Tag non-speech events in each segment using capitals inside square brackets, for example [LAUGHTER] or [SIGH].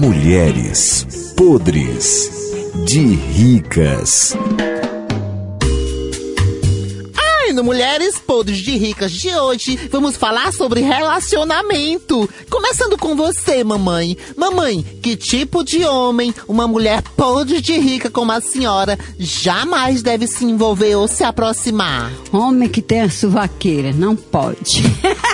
Mulheres podres de ricas. Ai, no Mulheres Podres de Ricas de hoje, vamos falar sobre relacionamento. Começando com você, mamãe. Mamãe, que tipo de homem uma mulher podre de rica como a senhora jamais deve se envolver ou se aproximar? Homem que tem a suvaqueira, não pode. [LAUGHS]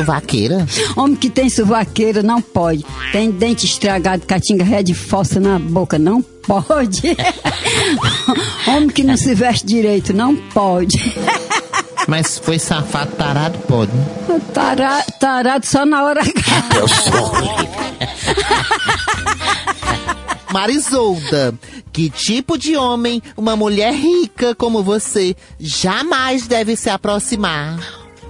Suvaqueira? Homem que tem suvaqueira, não pode. Tem dente estragado, catinga ré de fossa na boca, não pode. [LAUGHS] Homem que não se veste direito, não pode. Mas foi safado, tarado, pode. né? Tara- tarado só na hora. [LAUGHS] Marisolda, que tipo de homem uma mulher rica como você jamais deve se aproximar?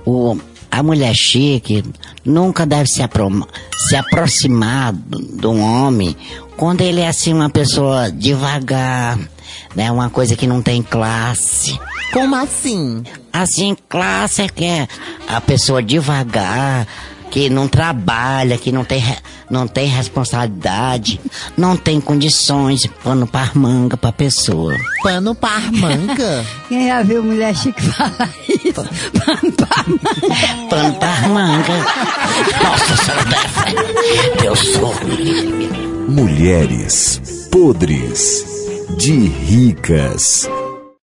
o, a mulher chique nunca deve se, apro- se aproximar do- de um homem quando ele é assim uma pessoa devagar, né? Uma coisa que não tem classe. Como assim? Assim, classe é que é a pessoa devagar, que não trabalha, que não tem, não tem responsabilidade, não tem condições, pano par manga pra pessoa. Pano par manga? [LAUGHS] Quem já viu mulher chique falar isso? Pano pra manga. Pano par manga. Nossa senhora, Deus sou. Mulheres podres de ricas.